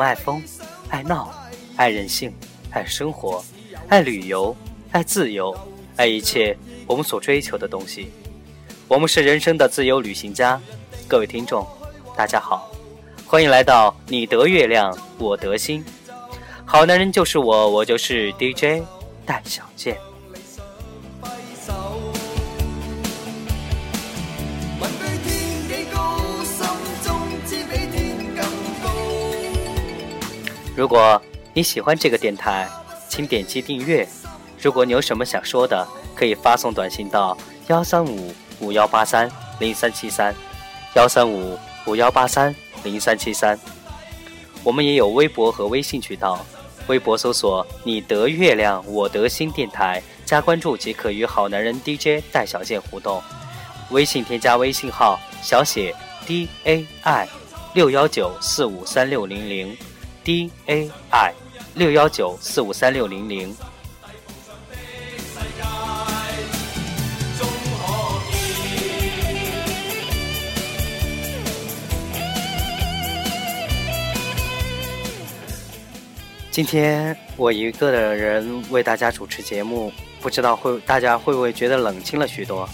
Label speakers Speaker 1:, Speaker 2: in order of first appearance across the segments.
Speaker 1: 们爱疯，爱闹，爱任性，爱生活，爱旅游，爱自由，爱一切我们所追求的东西。我们是人生的自由旅行家。各位听众，大家好，欢迎来到你得月亮，我得心。好男人就是我，我就是 DJ 戴小健。如果你喜欢这个电台，请点击订阅。如果你有什么想说的，可以发送短信到幺三五五幺八三零三七三，幺三五五幺八三零三七三。我们也有微博和微信渠道，微博搜索“你得月亮，我得心”电台，加关注即可与好男人 DJ 戴小健互动。微信添加微信号小写 D A I 六幺九四五三六零零。D A I 六幺九四五三六零零。今天我一个的人为大家主持节目，不知道会大家会不会觉得冷清了许多？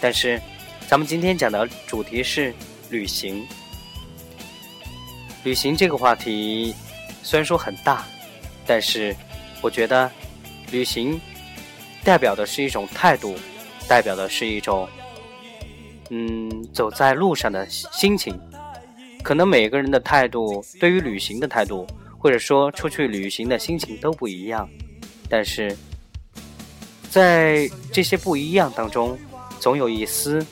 Speaker 1: 但是，咱们今天讲的主题是旅行。旅行这个话题。虽然说很大，但是我觉得旅行代表的是一种态度，代表的是一种嗯走在路上的心情。可能每个人的态度，对于旅行的态度，或者说出去旅行的心情都不一样。但是在这些不一样当中，总有一丝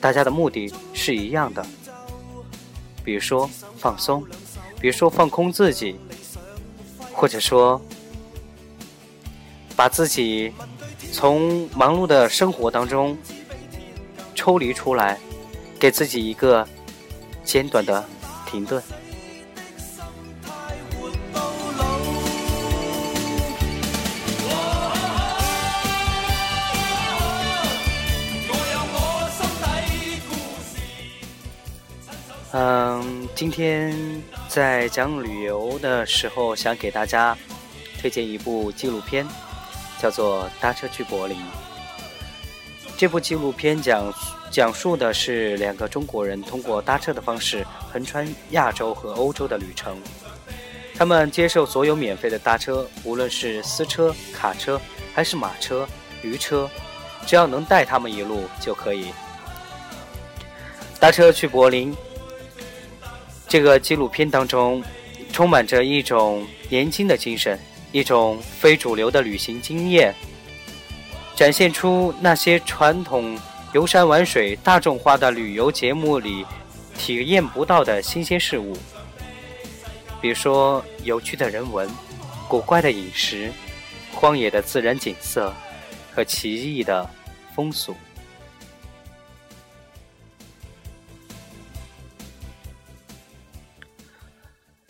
Speaker 1: 大家的目的是一样的，比如说放松。比如说放空自己，或者说把自己从忙碌的生活当中抽离出来，给自己一个简短的停顿。嗯，今天在讲旅游的时候，想给大家推荐一部纪录片，叫做《搭车去柏林》。这部纪录片讲讲述的是两个中国人通过搭车的方式横穿亚洲和欧洲的旅程。他们接受所有免费的搭车，无论是私车、卡车还是马车、驴车，只要能带他们一路就可以。搭车去柏林。这个纪录片当中，充满着一种年轻的精神，一种非主流的旅行经验，展现出那些传统游山玩水、大众化的旅游节目里体验不到的新鲜事物，比如说有趣的人文、古怪的饮食、荒野的自然景色和奇异的风俗。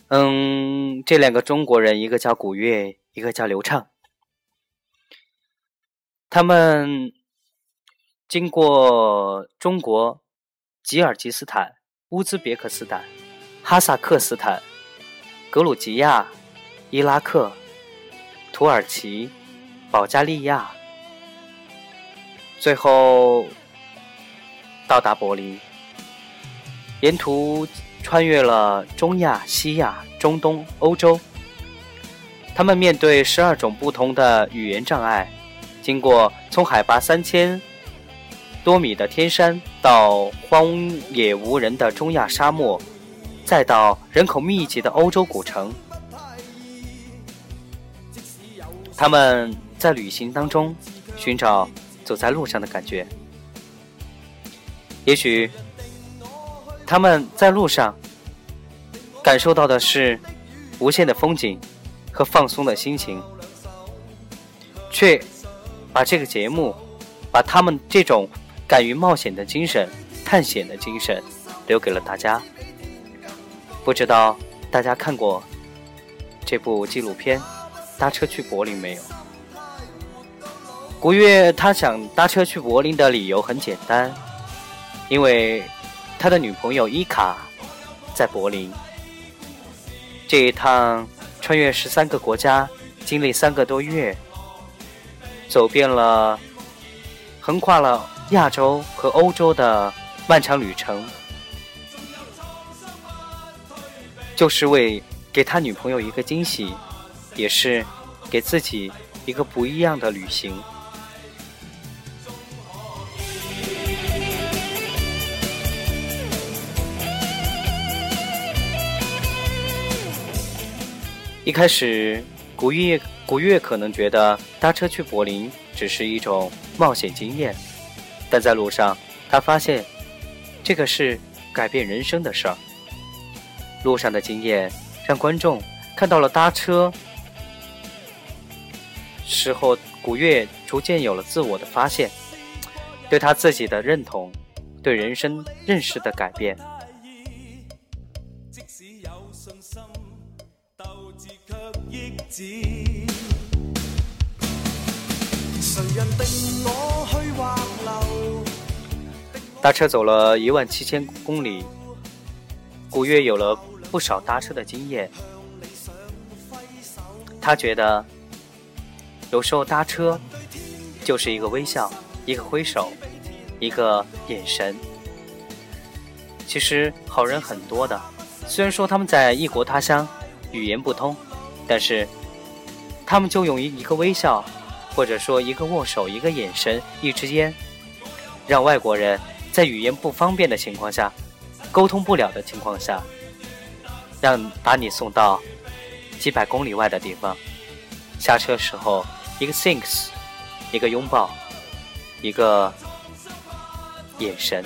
Speaker 1: 嗯，这两个中国人，一个叫古月，一个叫刘畅。他们经过中国、吉尔吉斯坦、乌兹别克斯坦、哈萨克斯坦、格鲁吉亚、伊拉克、土耳其、保加利亚，最后到达柏林，沿途。穿越了中亚、西亚、中东、欧洲，他们面对十二种不同的语言障碍，经过从海拔三千多米的天山到荒野无人的中亚沙漠，再到人口密集的欧洲古城，他们在旅行当中寻找走在路上的感觉，也许。他们在路上感受到的是无限的风景和放松的心情，却把这个节目，把他们这种敢于冒险的精神、探险的精神留给了大家。不知道大家看过这部纪录片《搭车去柏林》没有？古月他想搭车去柏林的理由很简单，因为他的女朋友伊卡在柏林。这一趟穿越十三个国家，经历三个多月，走遍了、横跨了亚洲和欧洲的漫长旅程，就是为给他女朋友一个惊喜，也是给自己一个不一样的旅行。一开始，古月古月可能觉得搭车去柏林只是一种冒险经验，但在路上，他发现这个是改变人生的事儿。路上的经验让观众看到了搭车时候，古月逐渐有了自我的发现，对他自己的认同，对人生认识的改变。搭车走了一万七千公里，古月有了不少搭车的经验。他觉得，有时候搭车就是一个微笑，一个挥手，一个眼神。其实好人很多的，虽然说他们在异国他乡，语言不通，但是。他们就用一一个微笑，或者说一个握手、一个眼神、一支烟，让外国人在语言不方便的情况下、沟通不了的情况下，让把你送到几百公里外的地方。下车时候，一个 thanks，一个拥抱，一个眼神，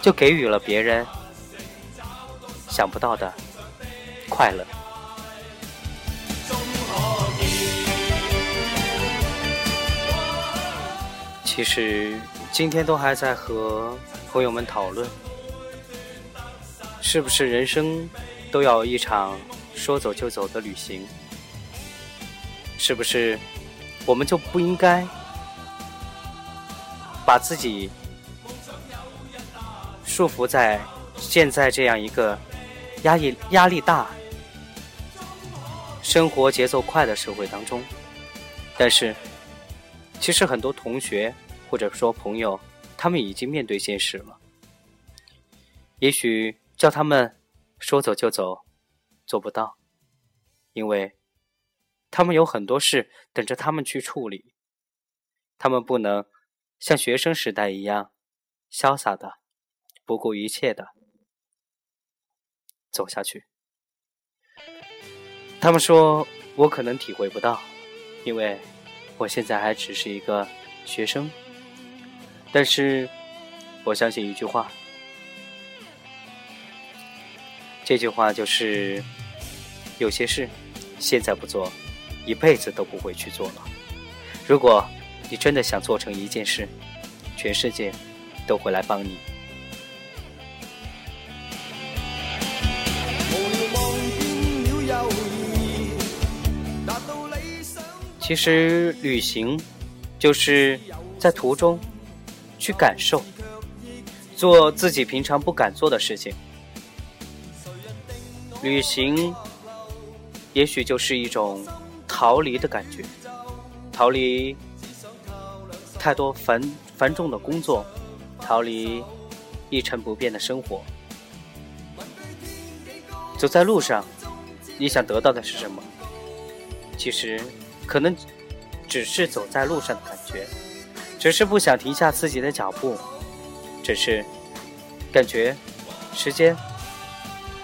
Speaker 1: 就给予了别人想不到的快乐。其实今天都还在和朋友们讨论，是不是人生都要一场说走就走的旅行？是不是我们就不应该把自己束缚在现在这样一个压抑、压力大、生活节奏快的社会当中？但是，其实很多同学。或者说，朋友，他们已经面对现实了。也许叫他们说走就走，做不到，因为他们有很多事等着他们去处理。他们不能像学生时代一样潇洒的、不顾一切的走下去。他们说我可能体会不到，因为我现在还只是一个学生。但是，我相信一句话，这句话就是：有些事现在不做，一辈子都不会去做了。如果你真的想做成一件事，全世界都会来帮你。其实，旅行就是在途中。去感受，做自己平常不敢做的事情。旅行，也许就是一种逃离的感觉，逃离太多繁繁重的工作，逃离一成不变的生活。走在路上，你想得到的是什么？其实，可能只是走在路上的感觉。只是不想停下自己的脚步，只是感觉时间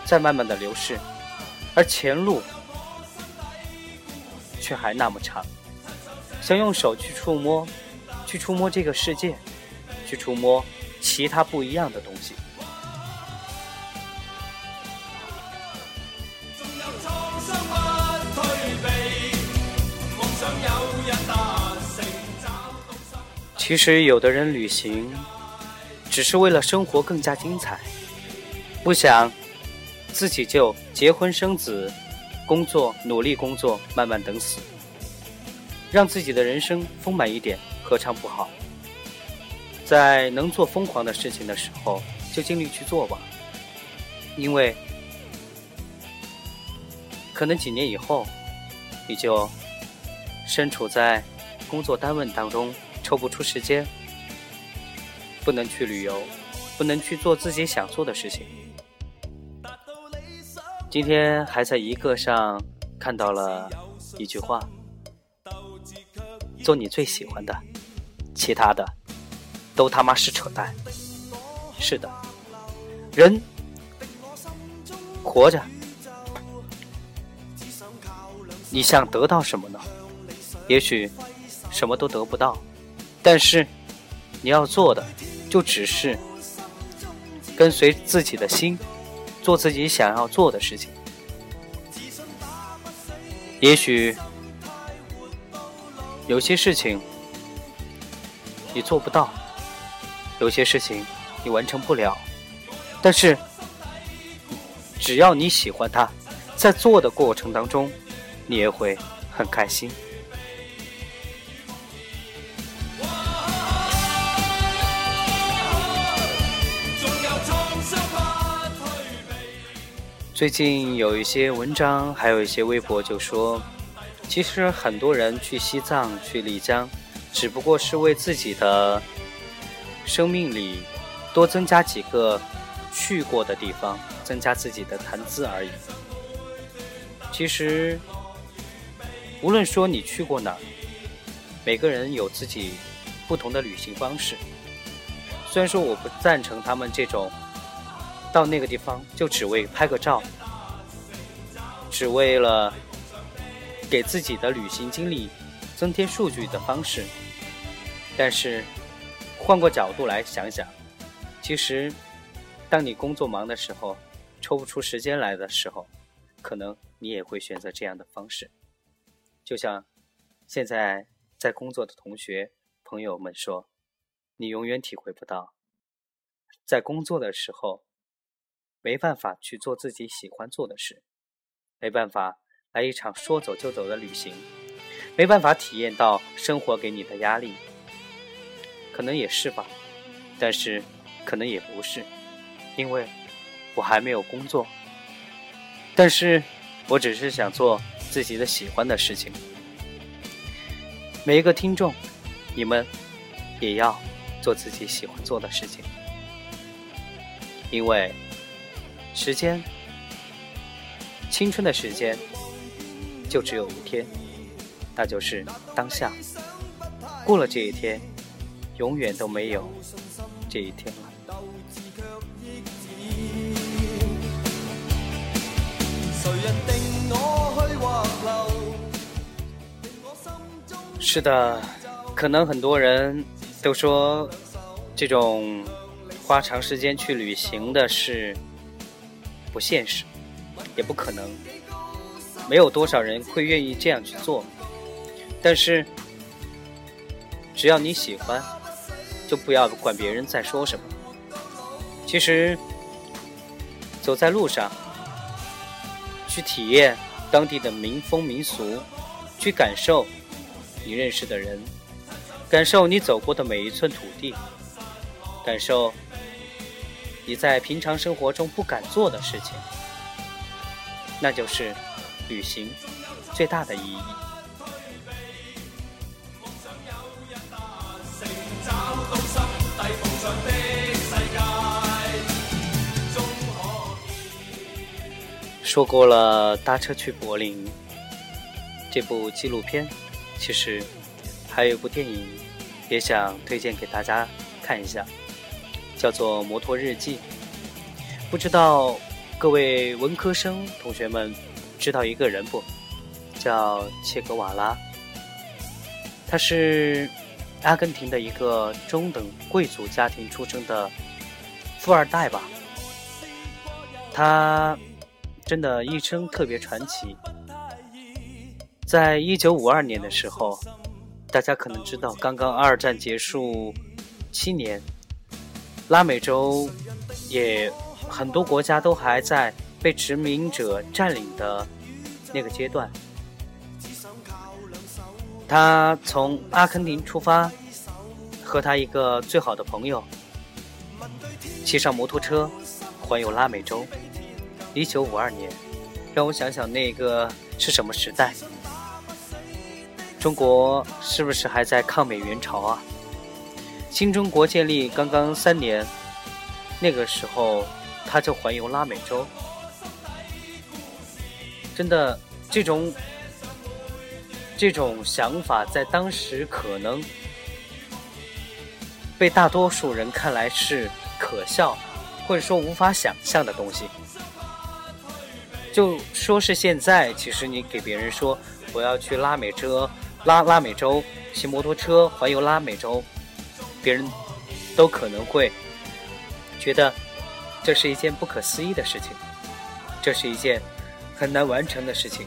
Speaker 1: 在慢慢的流逝，而前路却还那么长。想用手去触摸，去触摸这个世界，去触摸其他不一样的东西。其实，有的人旅行只是为了生活更加精彩，不想自己就结婚生子、工作努力工作，慢慢等死，让自己的人生丰满一点，何尝不好？在能做疯狂的事情的时候，就尽力去做吧，因为可能几年以后，你就身处在工作单位当中。抽不出时间，不能去旅游，不能去做自己想做的事情。今天还在一个上看到了一句话：“做你最喜欢的，其他的都他妈是扯淡。”是的，人活着，你想得到什么呢？也许什么都得不到。但是，你要做的就只是跟随自己的心，做自己想要做的事情。也许有些事情你做不到，有些事情你完成不了，但是只要你喜欢它，在做的过程当中，你也会很开心。最近有一些文章，还有一些微博就说，其实很多人去西藏、去丽江，只不过是为自己的生命里多增加几个去过的地方，增加自己的谈资而已。其实，无论说你去过哪，每个人有自己不同的旅行方式。虽然说我不赞成他们这种。到那个地方就只为拍个照，只为了给自己的旅行经历增添数据的方式。但是换过角度来想想，其实当你工作忙的时候，抽不出时间来的时候，可能你也会选择这样的方式。就像现在在工作的同学朋友们说，你永远体会不到在工作的时候。没办法去做自己喜欢做的事，没办法来一场说走就走的旅行，没办法体验到生活给你的压力，可能也是吧，但是可能也不是，因为我还没有工作，但是我只是想做自己的喜欢的事情。每一个听众，你们也要做自己喜欢做的事情，因为。时间，青春的时间就只有一天，那就是当下。过了这一天，永远都没有这一天了。是的，可能很多人都说，这种花长时间去旅行的事。不现实，也不可能，没有多少人会愿意这样去做。但是，只要你喜欢，就不要管别人在说什么。其实，走在路上，去体验当地的民风民俗，去感受你认识的人，感受你走过的每一寸土地，感受。你在平常生活中不敢做的事情，那就是旅行最大的意义。说过了搭车去柏林这部纪录片，其实还有一部电影也想推荐给大家看一下。叫做《摩托日记》，不知道各位文科生同学们知道一个人不？叫切格瓦拉。他是阿根廷的一个中等贵族家庭出生的富二代吧。他真的一生特别传奇，在一九五二年的时候，大家可能知道，刚刚二战结束七年，拉美洲也很多国家都还在被殖民者占领的那个阶段。他从阿根廷出发，和他一个最好的朋友，骑上摩托车环游拉美洲。一九五二年，让我想想那个是什么时代？中国是不是还在抗美援朝啊？新中国建立刚刚三年，那个时候他就环游拉美洲，真的这种这种想法在当时可能被大多数人看来是可笑，或者说无法想象的东西。就说是现在，其实你给别人说我要去拉美车，拉拉美洲骑摩托车环游拉美洲，别人都可能会觉得这是一件不可思议的事情，这是一件很难完成的事情，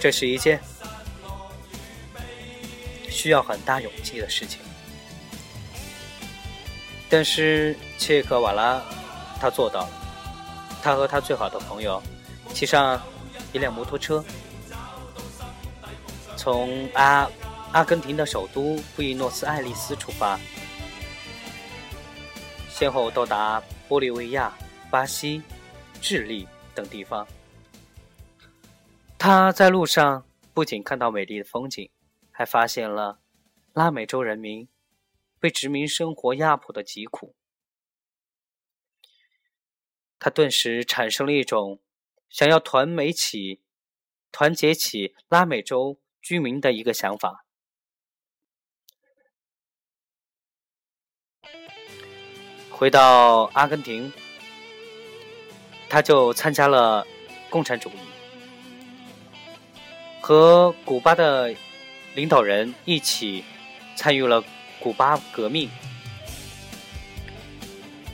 Speaker 1: 这是一件需要很大勇气的事情。但是切克瓦拉他做到了，他和他最好的朋友。骑上一辆摩托车，从阿阿根廷的首都布宜诺斯艾利斯出发，先后到达玻利维亚、巴西、智利等地方。他在路上不仅看到美丽的风景，还发现了拉美洲人民被殖民生活压迫的疾苦。他顿时产生了一种。想要团美起、团结起拉美洲居民的一个想法。回到阿根廷，他就参加了共产主义，和古巴的领导人一起参与了古巴革命。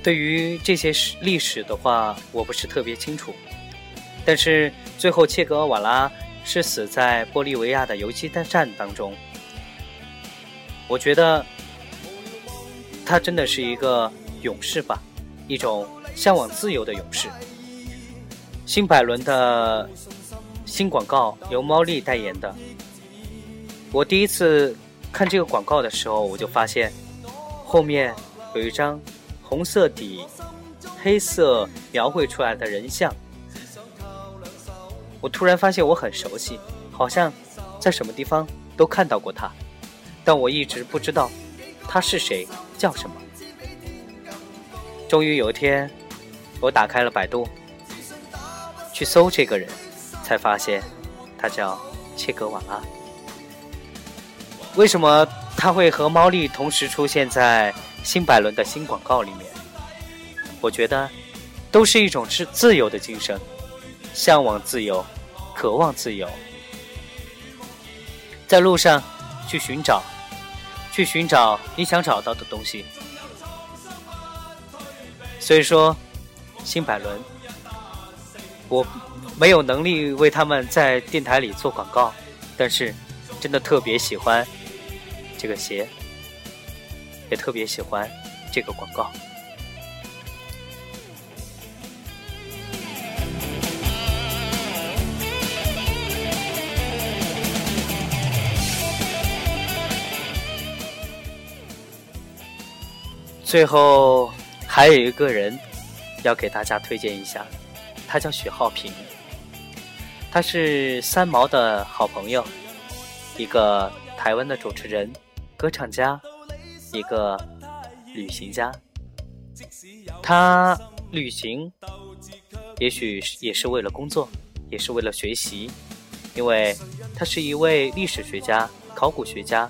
Speaker 1: 对于这些史历史的话，我不是特别清楚。但是最后，切格瓦拉是死在玻利维亚的游击战当中。我觉得他真的是一个勇士吧，一种向往自由的勇士。新百伦的新广告由猫丽代言的。我第一次看这个广告的时候，我就发现后面有一张红色底、黑色描绘出来的人像。我突然发现我很熟悉，好像在什么地方都看到过他，但我一直不知道他是谁，叫什么。终于有一天，我打开了百度，去搜这个人，才发现他叫切格瓦拉。为什么他会和猫丽同时出现在新百伦的新广告里面？我觉得都是一种是自由的精神。向往自由，渴望自由，在路上去寻找，去寻找你想找到的东西。所以说，新百伦，我没有能力为他们在电台里做广告，但是真的特别喜欢这个鞋，也特别喜欢这个广告。最后还有一个人要给大家推荐一下，他叫许浩平，他是三毛的好朋友，一个台湾的主持人、歌唱家，一个旅行家。他旅行也许是也是为了工作，也是为了学习，因为他是一位历史学家、考古学家。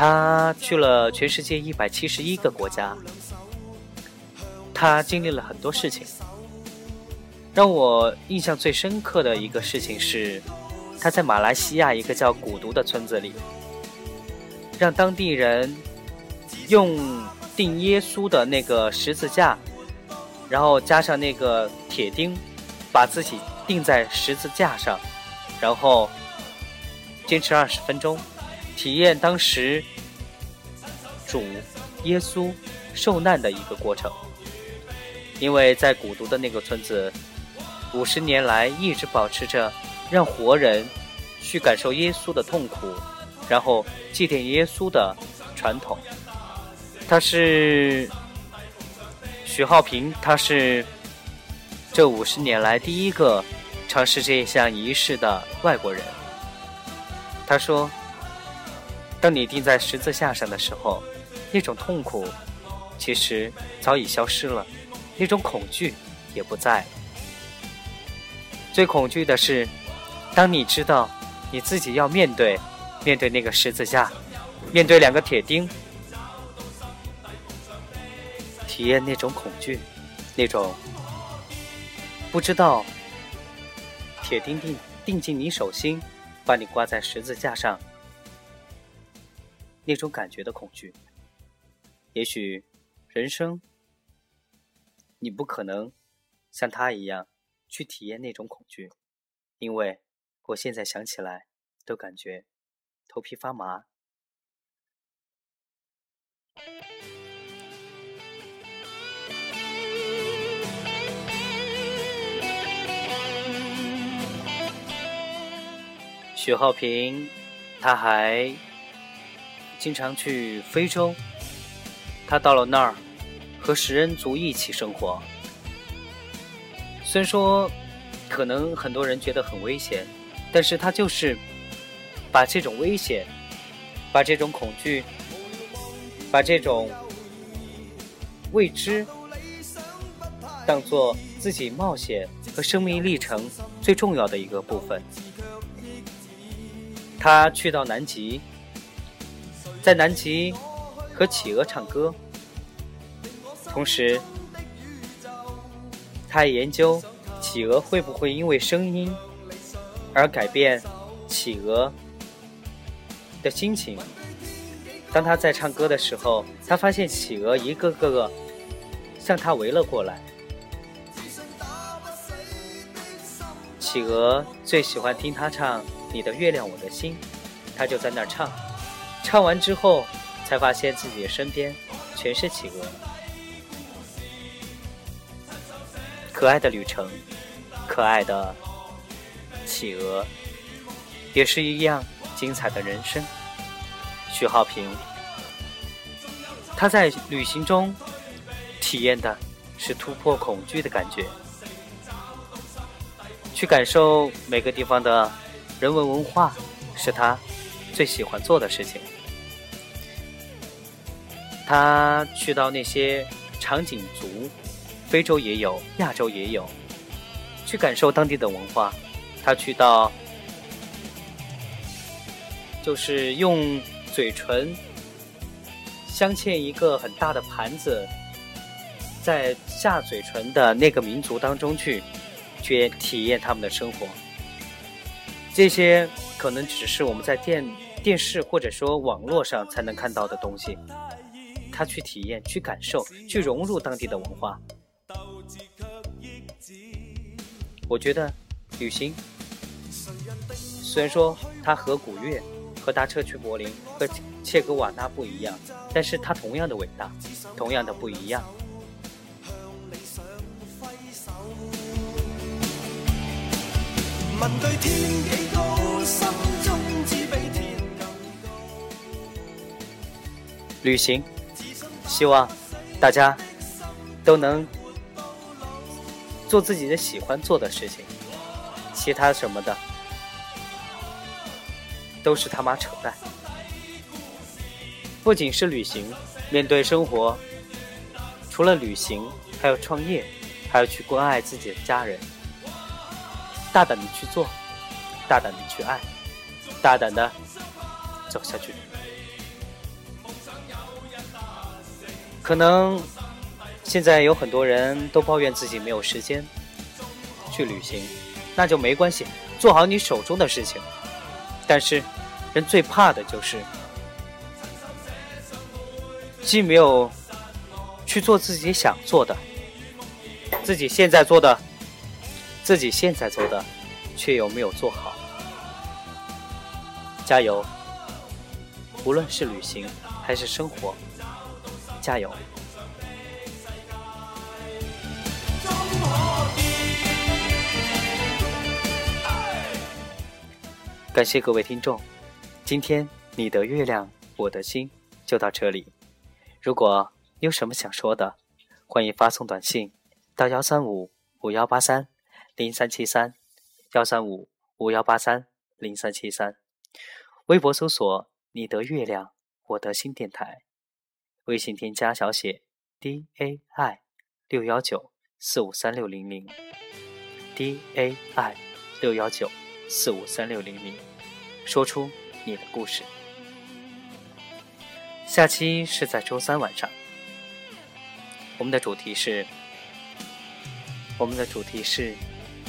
Speaker 1: 他去了全世界一百七十一个国家，他经历了很多事情。让我印象最深刻的一个事情是，他在马来西亚一个叫古都的村子里，让当地人用钉耶稣的那个十字架，然后加上那个铁钉，把自己钉在十字架上，然后坚持二十分钟，体验当时主耶稣受难的一个过程。因为在古都的那个村子，五十年来一直保持着让活人去感受耶稣的痛苦，然后祭奠耶稣的传统。他是许浩平，他是这五十年来第一个尝试这项仪式的外国人。他说：“当你钉在十字架上的时候，那种痛苦其实早已消失了，那种恐惧也不在。最恐惧的是，当你知道你自己要面对面对那个十字架，面对两个铁钉。”体验那种恐惧，那种不知道铁钉钉钉进你手心，把你挂在十字架上那种感觉的恐惧。也许人生你不可能像他一样去体验那种恐惧，因为我现在想起来都感觉头皮发麻。许浩平，他还经常去非洲。他到了那儿，和食人族一起生活。虽说可能很多人觉得很危险，但是他就是把这种危险、把这种恐惧、把这种未知，当做自己冒险和生命历程最重要的一个部分。他去到南极，在南极和企鹅唱歌，同时，他研究企鹅会不会因为声音而改变企鹅的心情。当他在唱歌的时候，他发现企鹅一个个个向他围了过来。企鹅最喜欢听他唱。你的月亮，我的心，他就在那儿唱，唱完之后，才发现自己的身边全是企鹅。可爱的旅程，可爱的企鹅，也是一样精彩的人生。徐浩平，他在旅行中体验的是突破恐惧的感觉，去感受每个地方的。人文文化是他最喜欢做的事情。他去到那些长颈族，非洲也有，亚洲也有，去感受当地的文化。他去到，就是用嘴唇镶嵌一个很大的盘子，在下嘴唇的那个民族当中去，去体验他们的生活。这些可能只是我们在电电视或者说网络上才能看到的东西，他去体验、去感受、去融入当地的文化。我觉得旅行虽然说它和古月、和搭车去柏林、和切格瓦纳不一样，但是它同样的伟大，同样的不一样。旅行，希望大家都能做自己的喜欢做的事情，其他什么的都是他妈扯淡。不仅是旅行，面对生活，除了旅行，还要创业，还要去关爱自己的家人。大胆的去做，大胆的去爱，大胆的走下去。可能现在有很多人都抱怨自己没有时间去旅行，那就没关系，做好你手中的事情。但是，人最怕的就是既没有去做自己想做的，自己现在做的。自己现在做的，却又没有做好，加油！无论是旅行还是生活，加油！感谢各位听众，今天你的月亮，我的心就到这里。如果你有什么想说的，欢迎发送短信到幺三五五幺八三零三七三，幺三五五幺八三零三七三。微博搜索“你的月亮，我的心”电台，微信添加小写 d a i 六幺九四五三六零零 d a i 六幺九。四五三六零零，说出你的故事。下期是在周三晚上，我们的主题是，我们的主题是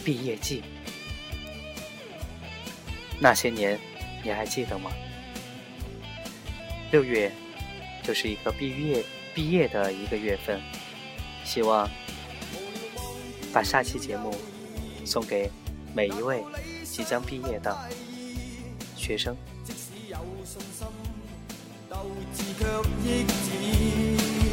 Speaker 1: 毕业季。那些年，你还记得吗？六月就是一个毕业毕业的一个月份，希望把下期节目送给每一位。即将毕业的学生。即使有信心，